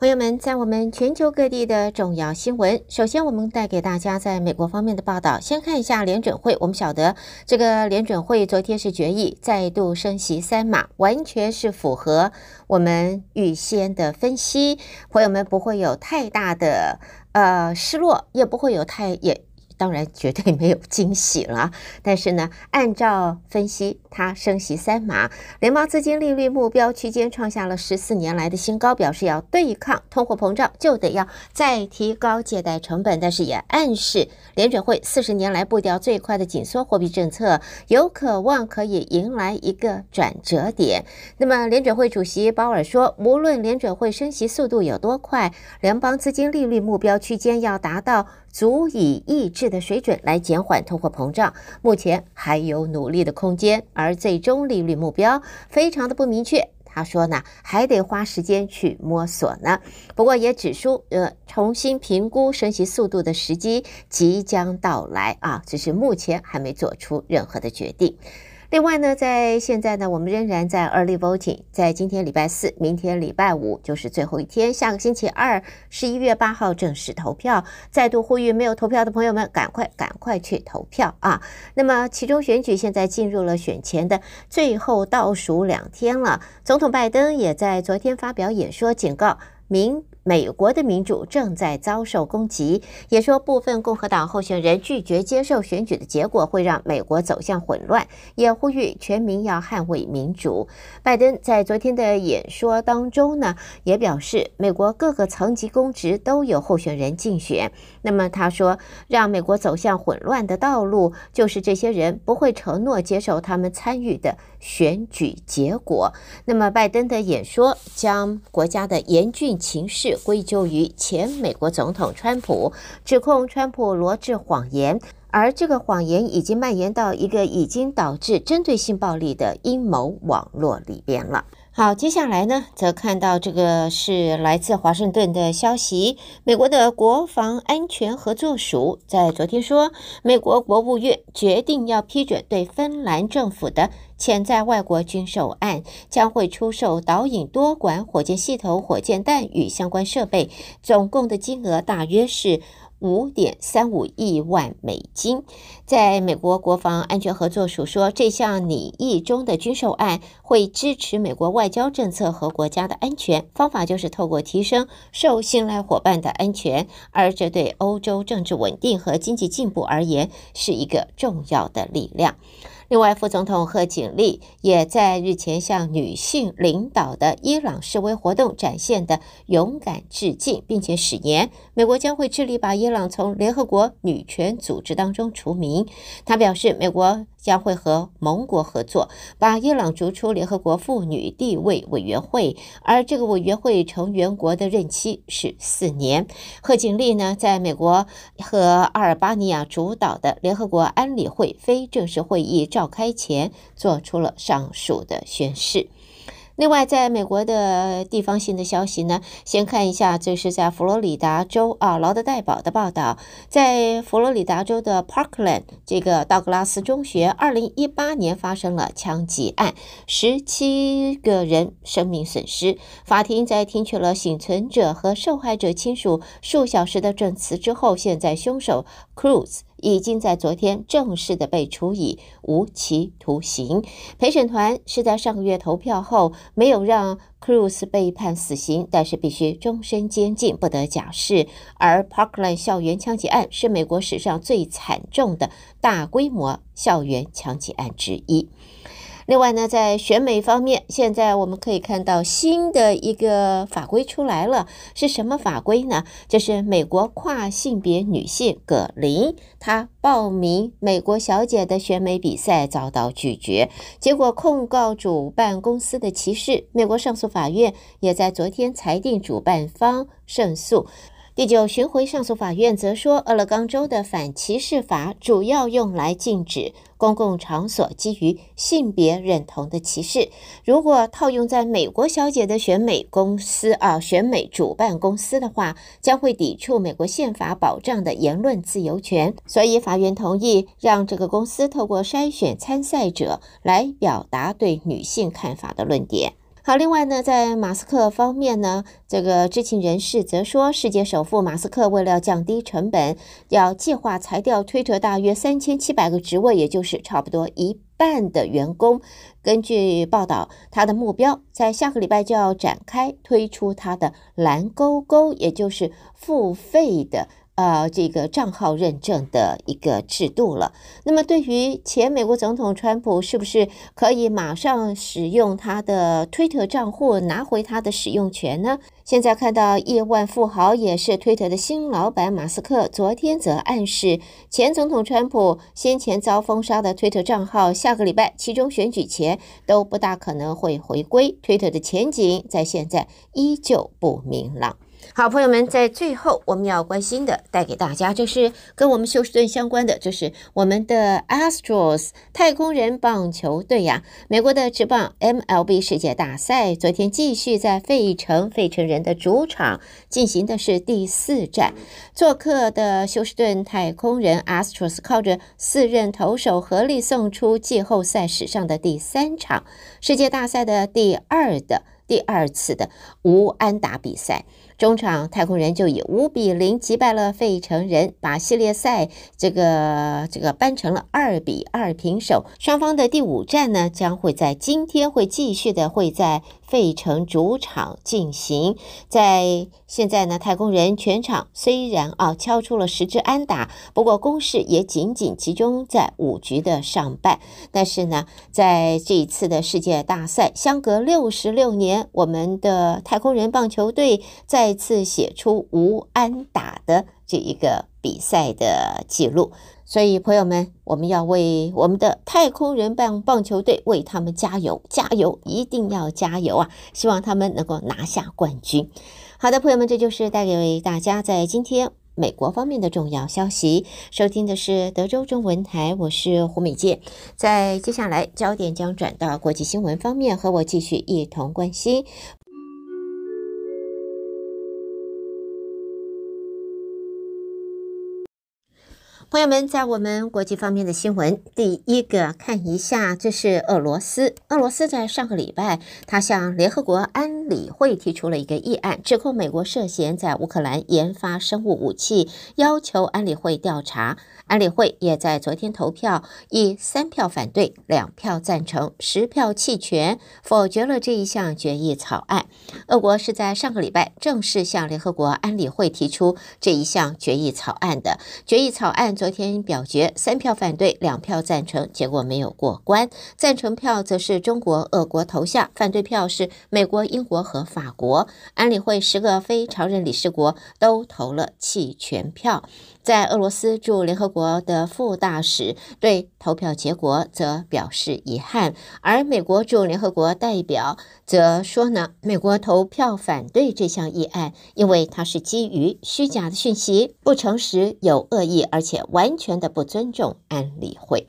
朋友们，在我们全球各地的重要新闻，首先我们带给大家在美国方面的报道。先看一下联准会，我们晓得这个联准会昨天是决议再度升息三码，完全是符合我们预先的分析，朋友们不会有太大的呃失落，也不会有太也。当然绝对没有惊喜了，但是呢，按照分析，它升息三码，联邦资金利率目标区间创下了十四年来的新高，表示要对抗通货膨胀，就得要再提高借贷成本，但是也暗示联准会四十年来步调最快的紧缩货币政策有可望可以迎来一个转折点。那么，联准会主席鲍尔说，无论联准会升息速度有多快，联邦资金利率目标区间要达到。足以抑制的水准来减缓通货膨胀，目前还有努力的空间，而最终利率目标非常的不明确。他说呢，还得花时间去摸索呢。不过也指出，呃，重新评估升息速度的时机即将到来啊，只是目前还没做出任何的决定。另外呢，在现在呢，我们仍然在 early voting，在今天礼拜四，明天礼拜五就是最后一天，下个星期二，十一月八号正式投票。再度呼吁没有投票的朋友们，赶快赶快去投票啊！那么，其中选举现在进入了选前的最后倒数两天了，总统拜登也在昨天发表演说，警告民。美国的民主正在遭受攻击，也说部分共和党候选人拒绝接受选举的结果，会让美国走向混乱，也呼吁全民要捍卫民主。拜登在昨天的演说当中呢，也表示美国各个层级公职都有候选人竞选。那么他说，让美国走向混乱的道路，就是这些人不会承诺接受他们参与的选举结果。那么拜登的演说将国家的严峻情势。归咎于前美国总统川普，指控川普罗致谎言，而这个谎言已经蔓延到一个已经导致针对性暴力的阴谋网络里边了。好，接下来呢，则看到这个是来自华盛顿的消息，美国的国防安全合作署在昨天说，美国国务院决定要批准对芬兰政府的。潜在外国军售案将会出售导引多管火箭系统、火箭弹与相关设备，总共的金额大约是五点三五亿万美金。在美国国防安全合作署说，这项拟议中的军售案会支持美国外交政策和国家的安全，方法就是透过提升受信赖伙伴的安全，而这对欧洲政治稳定和经济进步而言是一个重要的力量。另外，副总统贺锦丽也在日前向女性领导的伊朗示威活动展现的勇敢致敬，并且誓言美国将会致力把伊朗从联合国女权组织当中除名。他表示，美国。将会和盟国合作，把伊朗逐出联合国妇女地位委员会，而这个委员会成员国的任期是四年。贺锦丽呢，在美国和阿尔巴尼亚主导的联合国安理会非正式会议召开前，做出了上述的宣誓。另外，在美国的地方性的消息呢，先看一下，这是在佛罗里达州啊，劳德代堡的报道，在佛罗里达州的 Parkland 这个道格拉斯中学，二零一八年发生了枪击案，十七个人生命损失。法庭在听取了幸存者和受害者亲属数小时的证词之后，现在凶手 Cruz。已经在昨天正式的被处以无期徒刑。陪审团是在上个月投票后没有让 Cruz 被判死刑，但是必须终身监禁，不得假释。而 Parkland 校园枪击案是美国史上最惨重的大规模校园枪击案之一。另外呢，在选美方面，现在我们可以看到新的一个法规出来了，是什么法规呢？就是美国跨性别女性葛林，她报名美国小姐的选美比赛遭到拒绝，结果控告主办公司的歧视。美国上诉法院也在昨天裁定主办方胜诉。第九巡回上诉法院则说，俄勒冈州的反歧视法主要用来禁止公共场所基于性别认同的歧视。如果套用在美国小姐的选美公司啊，选美主办公司的话，将会抵触美国宪法保障的言论自由权。所以，法院同意让这个公司透过筛选参赛者来表达对女性看法的论点。好，另外呢，在马斯克方面呢，这个知情人士则说，世界首富马斯克为了降低成本，要计划裁掉推特大约三千七百个职位，也就是差不多一半的员工。根据报道，他的目标在下个礼拜就要展开推出他的蓝勾勾，也就是付费的。呃，这个账号认证的一个制度了。那么，对于前美国总统川普，是不是可以马上使用他的推特账户拿回他的使用权呢？现在看到亿万富豪也是推特的新老板马斯克，昨天则暗示前总统川普先前遭封杀的推特账号，下个礼拜其中选举前都不大可能会回归。推特的前景在现在依旧不明朗。好，朋友们，在最后我们要关心的，带给大家就是跟我们休斯顿相关的，就是我们的 Astros 太空人棒球队呀。美国的职棒 MLB 世界大赛昨天继续在费城，费城人的主场进行的是第四战。做客的休斯顿太空人 Astros 靠着四任投手合力送出季后赛史上的第三场世界大赛的第二的第二次的无安打比赛。中场太空人就以五比零击败了费城人，把系列赛这个这个扳成了二比二平手。双方的第五战呢，将会在今天会继续的会在费城主场进行。在现在呢，太空人全场虽然啊敲出了十支安打，不过攻势也仅仅集中在五局的上半。但是呢，在这一次的世界大赛，相隔六十六年，我们的太空人棒球队在再次写出无安打的这一个比赛的记录，所以朋友们，我们要为我们的太空人棒棒球队为他们加油，加油，一定要加油啊！希望他们能够拿下冠军。好的，朋友们，这就是带给大家在今天美国方面的重要消息。收听的是德州中文台，我是胡美健。在接下来，焦点将转到国际新闻方面，和我继续一同关心。朋友们，在我们国际方面的新闻，第一个看一下，这是俄罗斯。俄罗斯在上个礼拜，他向联合国安理会提出了一个议案，指控美国涉嫌在乌克兰研发生物武器，要求安理会调查。安理会也在昨天投票，以三票反对、两票赞成、十票弃权，否决了这一项决议草案。俄国是在上个礼拜正式向联合国安理会提出这一项决议草案的。决议草案昨天表决，三票反对，两票赞成，结果没有过关。赞成票则是中国、俄国投下，反对票是美国、英国和法国。安理会十个非常任理事国都投了弃权票。在俄罗斯驻联合国的副大使对投票结果则表示遗憾，而美国驻联合国代表则说呢，美国投票反对这项议案，因为它是基于虚假的讯息、不诚实、有恶意，而且完全的不尊重安理会。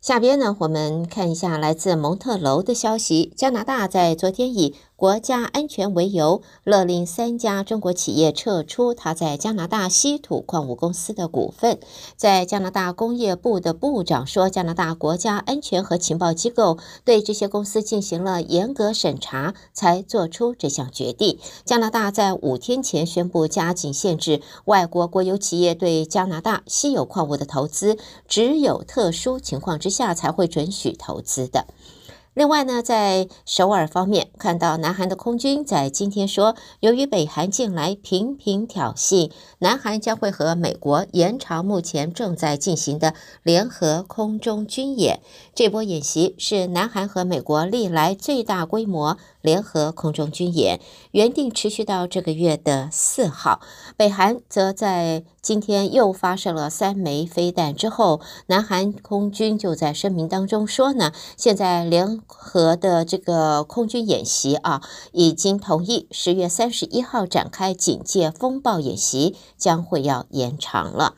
下边呢，我们看一下来自蒙特娄的消息，加拿大在昨天以国家安全为由，勒令三家中国企业撤出他在加拿大稀土矿物公司的股份。在加拿大工业部的部长说，加拿大国家安全和情报机构对这些公司进行了严格审查，才做出这项决定。加拿大在五天前宣布加紧限制外国国有企业对加拿大稀有矿物的投资，只有特殊情况之下才会准许投资的。另外呢，在首尔方面，看到南韩的空军在今天说，由于北韩近来频频挑衅，南韩将会和美国延长目前正在进行的联合空中军演。这波演习是南韩和美国历来最大规模联合空中军演，原定持续到这个月的四号。北韩则在今天又发射了三枚飞弹之后，南韩空军就在声明当中说呢，现在联合的这个空军演习啊，已经同意十月三十一号展开警戒风暴演习，将会要延长了。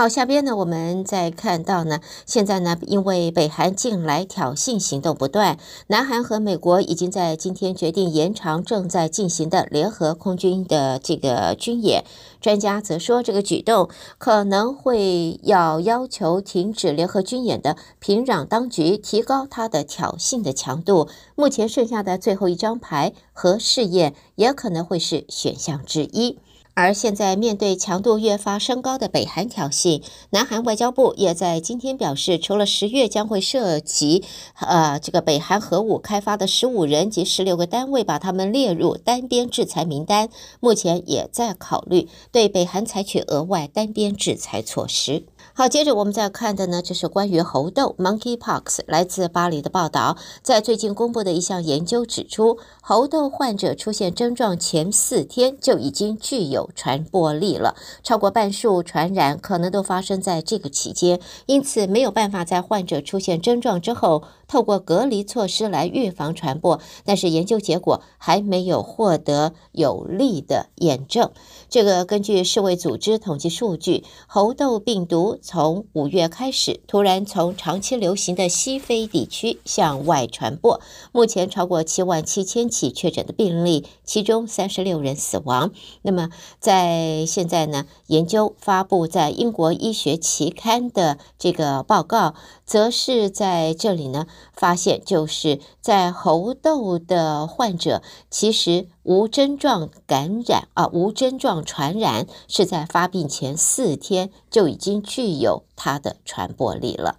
好，下边呢，我们再看到呢，现在呢，因为北韩近来挑衅行动不断，南韩和美国已经在今天决定延长正在进行的联合空军的这个军演。专家则说，这个举动可能会要要求停止联合军演的平壤当局提高它的挑衅的强度。目前剩下的最后一张牌，核试验也可能会是选项之一。而现在，面对强度越发升高的北韩挑衅，南韩外交部也在今天表示，除了十月将会涉及呃这个北韩核武开发的十五人及十六个单位，把他们列入单边制裁名单，目前也在考虑对北韩采取额外单边制裁措施。好，接着我们再看的呢，就是关于猴痘 （Monkeypox）。来自巴黎的报道，在最近公布的一项研究指出，猴痘患者出现症状前四天就已经具有传播力了，超过半数传染可能都发生在这个期间，因此没有办法在患者出现症状之后，透过隔离措施来预防传播。但是研究结果还没有获得有力的验证。这个根据世卫组织统计数据，猴痘病毒从五月开始突然从长期流行的西非地区向外传播，目前超过七万七千起确诊的病例，其中三十六人死亡。那么在现在呢，研究发布在英国医学期刊的这个报告，则是在这里呢发现，就是在猴痘的患者其实。无症状感染啊，无症状传染是在发病前四天就已经具有它的传播力了。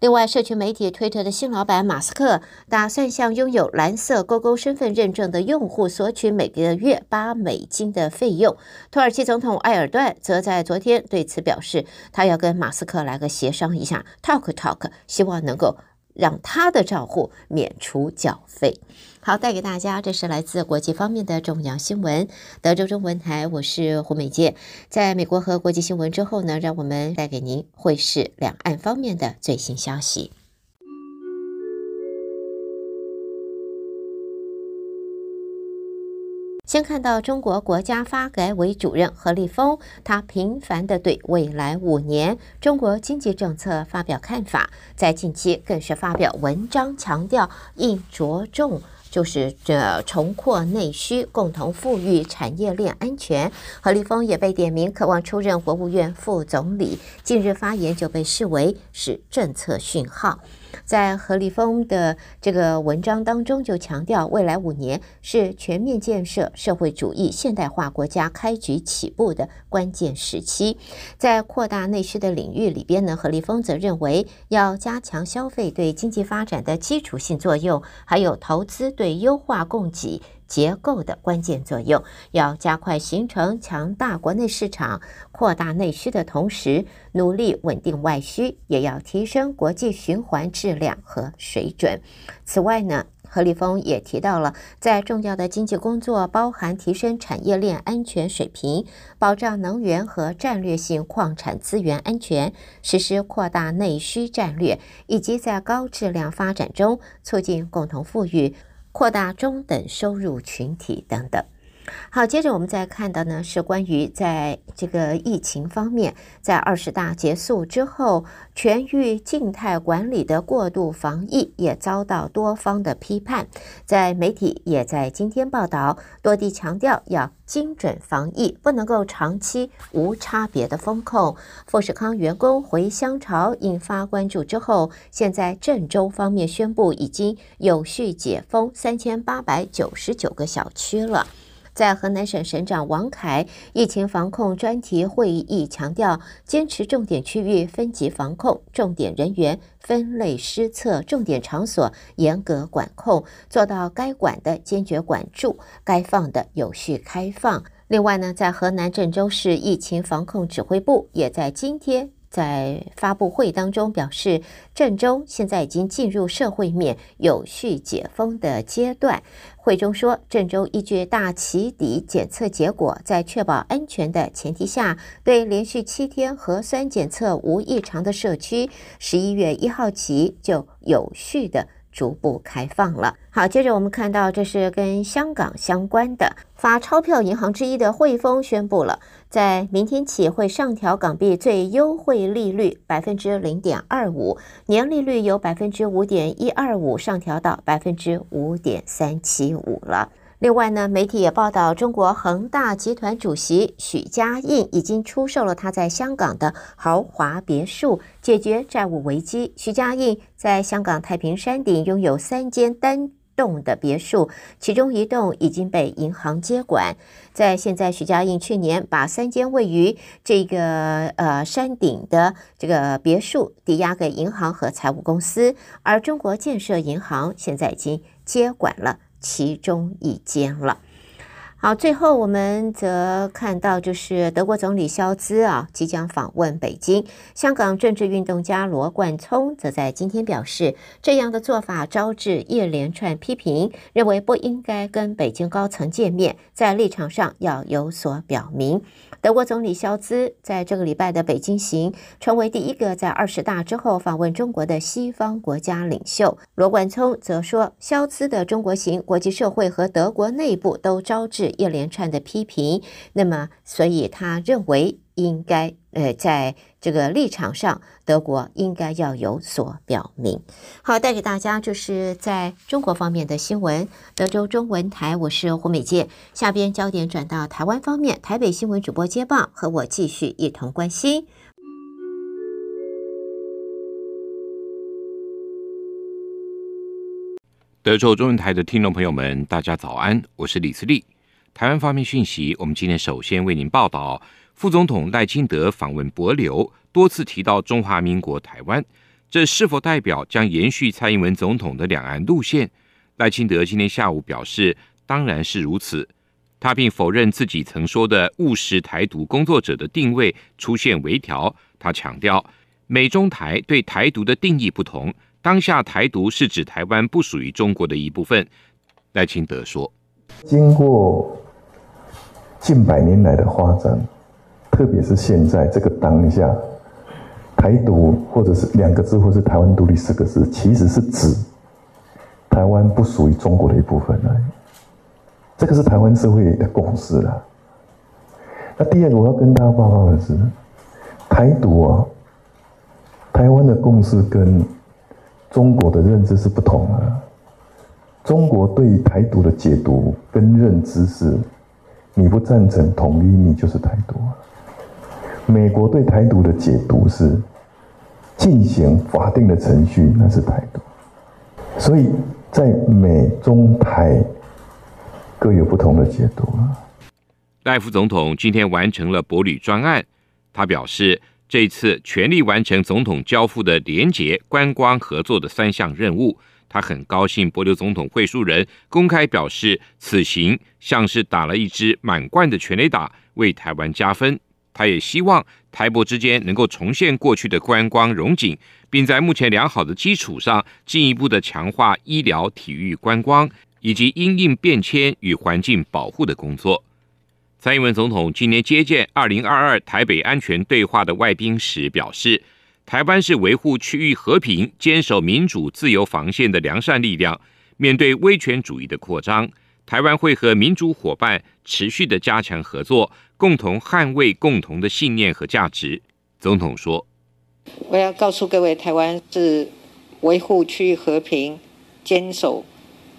另外，社群媒体推特的新老板马斯克打算向拥有蓝色勾勾身份认证的用户索取每个月八美金的费用。土耳其总统埃尔段则在昨天对此表示，他要跟马斯克来个协商一下，talk talk，希望能够。让他的账户免除缴费。好，带给大家，这是来自国际方面的重要新闻。德州中文台，我是胡美健。在美国和国际新闻之后呢，让我们带给您会是两岸方面的最新消息。先看到中国国家发改委主任何立峰，他频繁地对未来五年中国经济政策发表看法，在近期更是发表文章，强调应着重就是这重扩内需，共同富裕产业链安全。何立峰也被点名，渴望出任国务院副总理，近日发言就被视为是政策讯号。在何立峰的这个文章当中，就强调未来五年是全面建设社会主义现代化国家开局起步的关键时期。在扩大内需的领域里边呢，何立峰则认为要加强消费对经济发展的基础性作用，还有投资对优化供给结构的关键作用，要加快形成强大国内市场、扩大内需的同时，努力稳定外需，也要提升国际循环质量和水准。此外呢，何立峰也提到了，在重要的经济工作，包含提升产业链安全水平、保障能源和战略性矿产资源安全、实施扩大内需战略，以及在高质量发展中促进共同富裕。扩大中等收入群体等等。好，接着我们再看到呢，是关于在这个疫情方面，在二十大结束之后，全域静态管理的过度防疫也遭到多方的批判。在媒体也在今天报道，多地强调要精准防疫，不能够长期无差别的封控。富士康员工回乡潮引发关注之后，现在郑州方面宣布已经有序解封三千八百九十九个小区了。在河南省省长王凯疫情防控专题会议强调，坚持重点区域分级防控，重点人员分类施策，重点场所严格管控，做到该管的坚决管住，该放的有序开放。另外呢，在河南郑州市疫情防控指挥部也在今天。在发布会当中表示，郑州现在已经进入社会面有序解封的阶段。会中说，郑州依据大起底检测结果，在确保安全的前提下，对连续七天核酸检测无异常的社区，十一月一号起就有序的逐步开放了。好，接着我们看到，这是跟香港相关的，发钞票银行之一的汇丰宣布了，在明天起会上调港币最优惠利率百分之零点二五，年利率由百分之五点一二五上调到百分之五点三七五了。另外呢，媒体也报道，中国恒大集团主席许家印已经出售了他在香港的豪华别墅，解决债务危机。许家印在香港太平山顶拥有三间单栋的别墅，其中一栋已经被银行接管。在现在，徐家印去年把三间位于这个呃山顶的这个别墅抵押给银行和财务公司，而中国建设银行现在已经接管了。其中一间了。好，最后我们则看到，就是德国总理肖兹啊即将访问北京。香港政治运动家罗冠聪则在今天表示，这样的做法招致一连串批评，认为不应该跟北京高层见面，在立场上要有所表明。德国总理肖兹在这个礼拜的北京行，成为第一个在二十大之后访问中国的西方国家领袖。罗冠聪则说，肖兹的中国行，国际社会和德国内部都招致一连串的批评。那么，所以他认为应该，呃，在这个立场上，德国应该要有所表明。好，带给大家就是在中国方面的新闻。德州中文台，我是胡美健。下边焦点转到台湾方面，台北新闻主播接棒，和我继续一同关心。德州中文台的听众朋友们，大家早安，我是李自立。台湾方面讯息，我们今天首先为您报道。副总统赖清德访问帛琉，多次提到中华民国台湾，这是否代表将延续蔡英文总统的两岸路线？赖清德今天下午表示，当然是如此。他并否认自己曾说的务实台独工作者的定位出现微调。他强调，美中台对台独的定义不同，当下台独是指台湾不属于中国的一部分。赖清德说，经过近百年来的发展。特别是现在这个当下，台独或者是两个字，或是台湾独立四个字，其实是指台湾不属于中国的一部分而已。这个是台湾社会的共识了。那第二个我要跟大家报告的是，台独啊，台湾的共识跟中国的认知是不同的。中国对于台独的解读跟认知是，你不赞成统一，你就是台独。美国对台独的解读是进行法定的程序，那是台独。所以在美中台各有不同的解读。赖副总统今天完成了博旅专案，他表示，这次全力完成总统交付的廉洁观光合作的三项任务。他很高兴帛琉总统会书人公开表示，此行像是打了一支满贯的全垒打，为台湾加分。他也希望台博之间能够重现过去的观光荣景，并在目前良好的基础上进一步的强化医疗、体育、观光以及因应变迁与环境保护的工作。蔡英文总统今年接见二零二二台北安全对话的外宾时表示，台湾是维护区域和平、坚守民主自由防线的良善力量。面对威权主义的扩张，台湾会和民主伙伴持续的加强合作。共同捍卫共同的信念和价值。总统说：“我要告诉各位，台湾是维护区域和平、坚守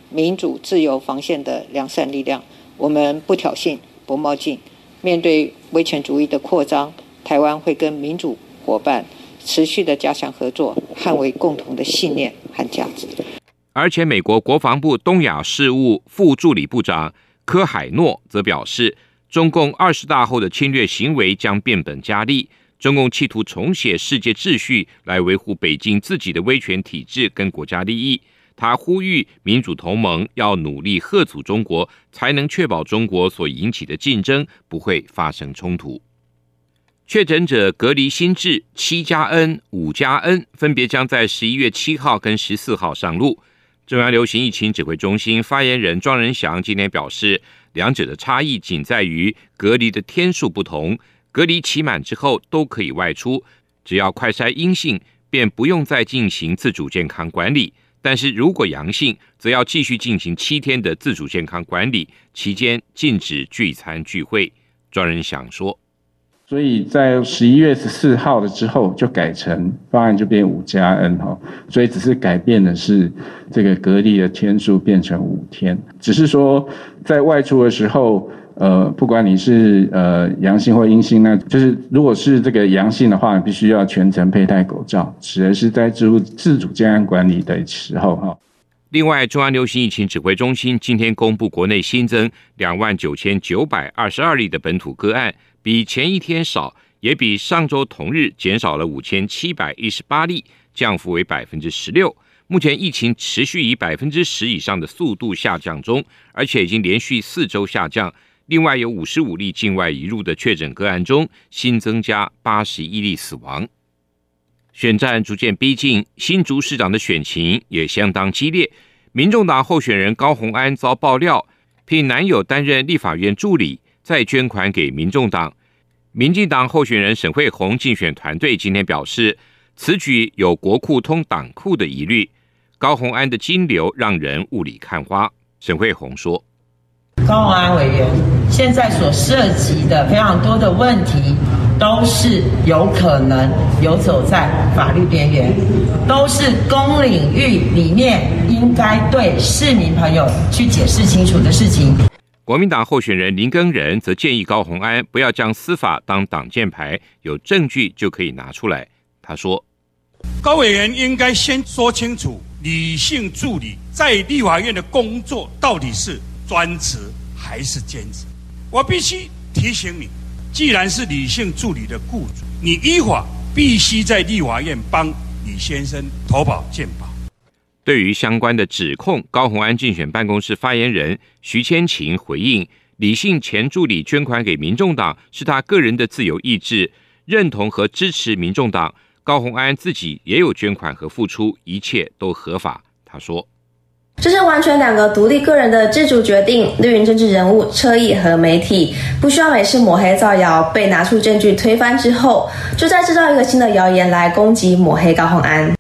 民主自由防线的良善力量。我们不挑衅、不冒进。面对威权主义的扩张，台湾会跟民主伙伴持续的加强合作，捍卫共同的信念和价值。”而且，美国国防部东亚事务副助理部长科海诺则表示。中共二十大后的侵略行为将变本加厉，中共企图重写世界秩序来维护北京自己的威权体制跟国家利益。他呼吁民主同盟要努力吓阻中国，才能确保中国所引起的竞争不会发生冲突。确诊者隔离新制七加 N、五加 N 分别将在十一月七号跟十四号上路。中央流行疫情指挥中心发言人庄人祥今天表示，两者的差异仅在于隔离的天数不同，隔离期满之后都可以外出，只要快筛阴性，便不用再进行自主健康管理。但是如果阳性，则要继续进行七天的自主健康管理，期间禁止聚餐聚会。庄人祥说。所以在十一月十四号了之后，就改成方案就变五加 N 哈，所以只是改变的是这个隔离的天数变成五天，只是说在外出的时候，呃，不管你是呃阳性或阴性，那就是如果是这个阳性的话，必须要全程佩戴口罩，指的是在自自主健康管理的时候哈。另外，中央流行疫情指挥中心今天公布，国内新增两万九千九百二十二例的本土个案。比前一天少，也比上周同日减少了五千七百一十八例，降幅为百分之十六。目前疫情持续以百分之十以上的速度下降中，而且已经连续四周下降。另外有五十五例境外移入的确诊个案中，新增加八十一例死亡。选战逐渐逼近，新竹市长的选情也相当激烈。民众党候选人高虹安遭爆料，聘男友担任立法院助理。再捐款给民众党，民进党候选人沈慧虹竞选团队今天表示，此举有国库通党库的疑虑。高虹安的金流让人雾里看花。沈慧虹说：“高虹安委员现在所涉及的非常多的问题，都是有可能游走在法律边缘，都是公领域里面应该对市民朋友去解释清楚的事情。”国民党候选人林耕仁则建议高虹安不要将司法当挡箭牌，有证据就可以拿出来。他说：“高委员应该先说清楚，女性助理在立法院的工作到底是专职还是兼职。我必须提醒你，既然是女性助理的雇主，你依法必须在立法院帮李先生投保健保。”对于相关的指控，高虹安竞选办公室发言人徐千晴回应：李姓前助理捐款给民众党是他个人的自由意志，认同和支持民众党。高虹安自己也有捐款和付出，一切都合法。他说：“这是完全两个独立个人的自主决定。绿营政治人物侧翼和媒体不需要每次抹黑造谣被拿出证据推翻之后，就再制造一个新的谣言来攻击抹黑高虹安。”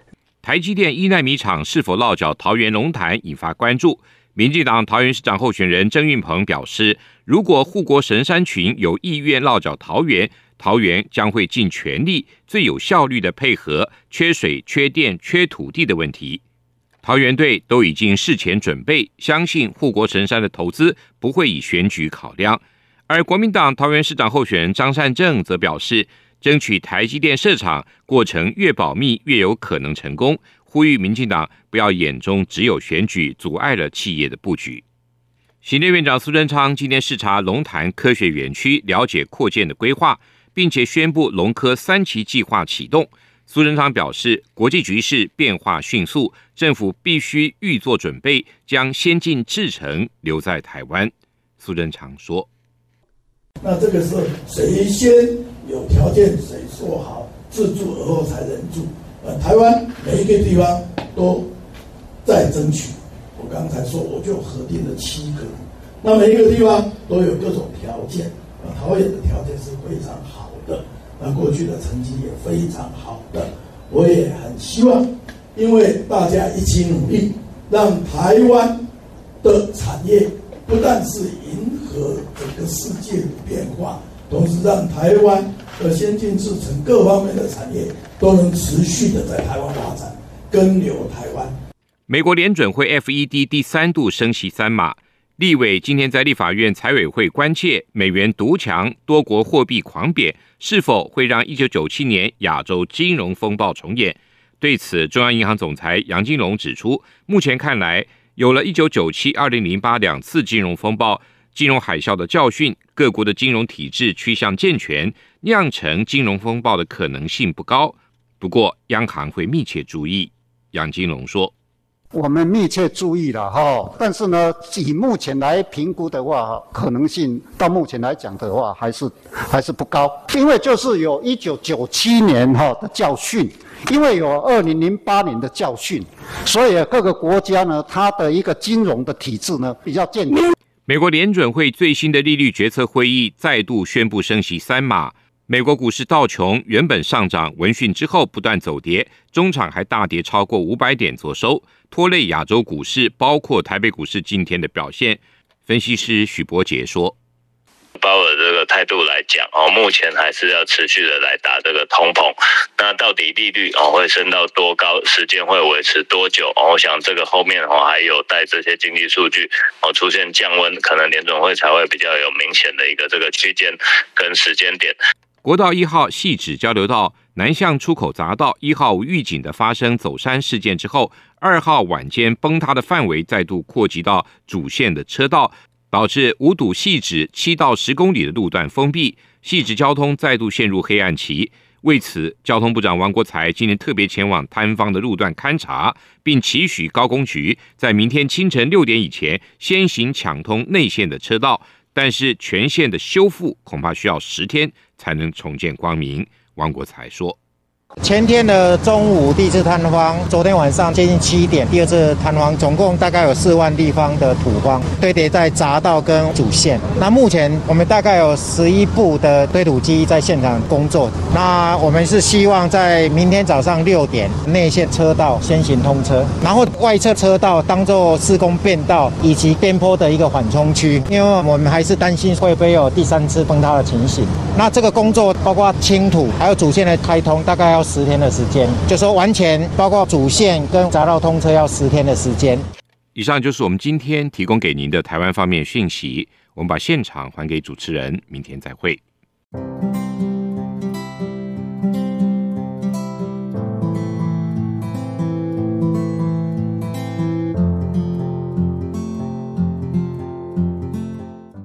台积电一奈米厂是否落脚桃园龙潭引发关注。民进党桃园市长候选人曾运鹏表示，如果护国神山群有意愿落脚桃园，桃园将会尽全力、最有效率的配合缺水、缺电、缺土地的问题。桃园队都已经事前准备，相信护国神山的投资不会以选举考量。而国民党桃园市长候选人张善政则表示，争取台积电设厂过程越保密，越有可能成功。呼吁民进党不要眼中只有选举，阻碍了企业的布局。行政院长苏贞昌今天视察龙潭科学园区，了解扩建的规划，并且宣布龙科三期计划启动。苏贞昌表示，国际局势变化迅速，政府必须预做准备，将先进制程留在台湾。苏贞昌说。那这个是，谁先有条件，谁说好自助而后才能住。呃，台湾每一个地方都在争取。我刚才说，我就核定了七个。那每一个地方都有各种条件。呃，桃园的条件是非常好的，那过去的成绩也非常好的。我也很希望，因为大家一起努力，让台湾的产业不但是迎合整个世界的变化，同时让台湾的先进制程各方面的产业都能持续的在台湾发展，根留台湾。美国联准会 FED 第三度升息三码，立委今天在立法院财委会关切美元独强、多国货币狂贬，是否会让一九九七年亚洲金融风暴重演？对此，中央银行总裁杨金龙指出，目前看来，有了一九九七、二零零八两次金融风暴。金融海啸的教训，各国的金融体制趋向健全，酿成金融风暴的可能性不高。不过，央行会密切注意。杨金龙说：“我们密切注意了哈，但是呢，以目前来评估的话，可能性到目前来讲的话，还是还是不高。因为就是有一九九七年哈的教训，因为有二零零八年的教训，所以各个国家呢，它的一个金融的体制呢比较健全。”美国联准会最新的利率决策会议再度宣布升息三码，美国股市道琼原本上涨，闻讯之后不断走跌，中场还大跌超过五百点作收，拖累亚洲股市，包括台北股市今天的表现。分析师许博杰说。鲍尔这个态度来讲哦，目前还是要持续的来打这个通膨。那到底利率哦会升到多高，时间会维持多久？哦，我想这个后面哦还有待这些经济数据哦出现降温，可能联准会才会比较有明显的一个这个区间跟时间点。国道一号汐止交流道南向出口匝道一号预警的发生走山事件之后，二号晚间崩塌的范围再度扩及到主线的车道。导致五堵细指七到十公里的路段封闭，细指交通再度陷入黑暗期。为此，交通部长王国材今天特别前往坍方的路段勘查，并期许高工局在明天清晨六点以前先行抢通内线的车道。但是全线的修复恐怕需要十天才能重见光明。王国材说。前天的中午第一次坍方，昨天晚上接近七点第二次坍方，总共大概有四万立方的土方堆叠在匝道跟主线。那目前我们大概有十一部的堆土机在现场工作。那我们是希望在明天早上六点内线车道先行通车，然后外侧车道当做施工变道以及边坡的一个缓冲区，因为我们还是担心会不会有第三次崩塌的情形。那这个工作包括清土还有主线的开通，大概要。十天的时间，就说完全包括主线跟匝道通车要十天的时间。以上就是我们今天提供给您的台湾方面讯息。我们把现场还给主持人，明天再会。